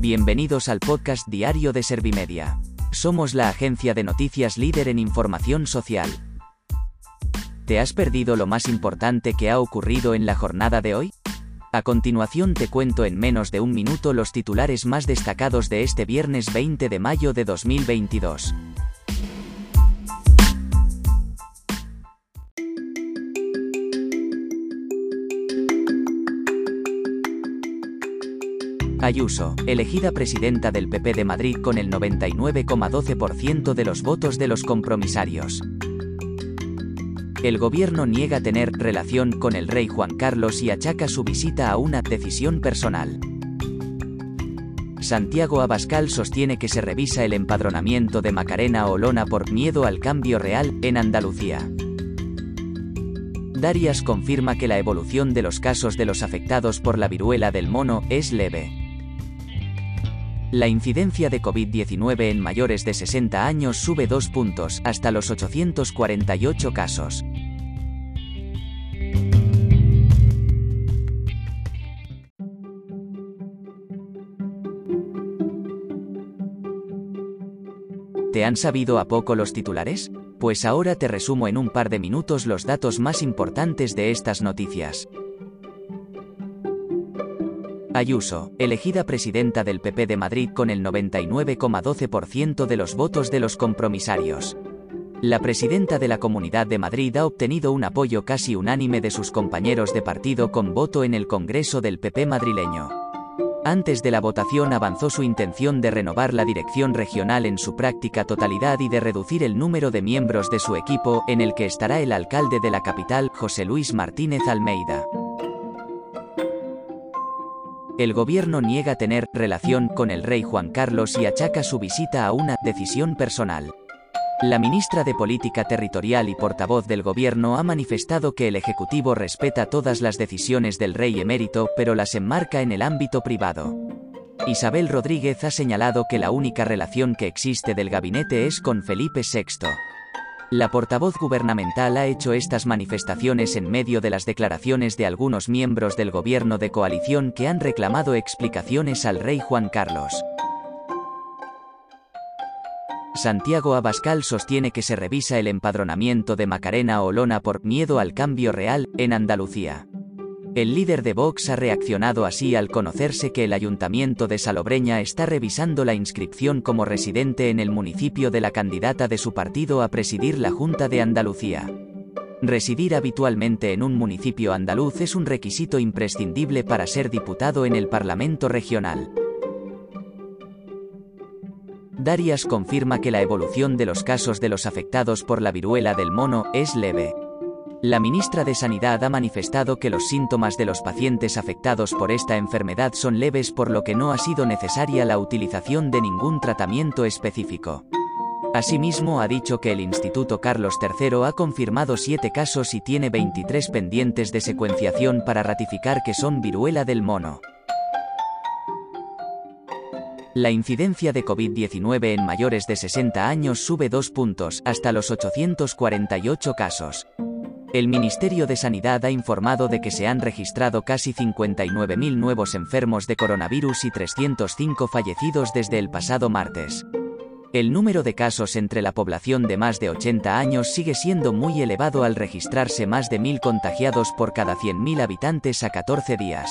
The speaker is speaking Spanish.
Bienvenidos al podcast diario de Servimedia. Somos la agencia de noticias líder en información social. ¿Te has perdido lo más importante que ha ocurrido en la jornada de hoy? A continuación te cuento en menos de un minuto los titulares más destacados de este viernes 20 de mayo de 2022. Ayuso, elegida presidenta del PP de Madrid con el 99,12% de los votos de los compromisarios. El gobierno niega tener relación con el rey Juan Carlos y achaca su visita a una decisión personal. Santiago Abascal sostiene que se revisa el empadronamiento de Macarena Olona por miedo al cambio real en Andalucía. Darias confirma que la evolución de los casos de los afectados por la viruela del mono es leve. La incidencia de COVID-19 en mayores de 60 años sube dos puntos, hasta los 848 casos. ¿Te han sabido a poco los titulares? Pues ahora te resumo en un par de minutos los datos más importantes de estas noticias. Ayuso, elegida presidenta del PP de Madrid con el 99,12% de los votos de los compromisarios. La presidenta de la Comunidad de Madrid ha obtenido un apoyo casi unánime de sus compañeros de partido con voto en el Congreso del PP madrileño. Antes de la votación avanzó su intención de renovar la dirección regional en su práctica totalidad y de reducir el número de miembros de su equipo, en el que estará el alcalde de la capital, José Luis Martínez Almeida el gobierno niega tener relación con el rey Juan Carlos y achaca su visita a una decisión personal. La ministra de Política Territorial y portavoz del gobierno ha manifestado que el Ejecutivo respeta todas las decisiones del rey emérito, pero las enmarca en el ámbito privado. Isabel Rodríguez ha señalado que la única relación que existe del gabinete es con Felipe VI. La portavoz gubernamental ha hecho estas manifestaciones en medio de las declaraciones de algunos miembros del gobierno de coalición que han reclamado explicaciones al rey Juan Carlos. Santiago Abascal sostiene que se revisa el empadronamiento de Macarena Olona por miedo al cambio real en Andalucía. El líder de Vox ha reaccionado así al conocerse que el ayuntamiento de Salobreña está revisando la inscripción como residente en el municipio de la candidata de su partido a presidir la Junta de Andalucía. Residir habitualmente en un municipio andaluz es un requisito imprescindible para ser diputado en el Parlamento regional. Darias confirma que la evolución de los casos de los afectados por la viruela del mono es leve. La ministra de Sanidad ha manifestado que los síntomas de los pacientes afectados por esta enfermedad son leves por lo que no ha sido necesaria la utilización de ningún tratamiento específico. Asimismo ha dicho que el Instituto Carlos III ha confirmado siete casos y tiene 23 pendientes de secuenciación para ratificar que son viruela del mono. La incidencia de COVID-19 en mayores de 60 años sube dos puntos, hasta los 848 casos. El Ministerio de Sanidad ha informado de que se han registrado casi 59.000 nuevos enfermos de coronavirus y 305 fallecidos desde el pasado martes. El número de casos entre la población de más de 80 años sigue siendo muy elevado al registrarse más de 1.000 contagiados por cada 100.000 habitantes a 14 días.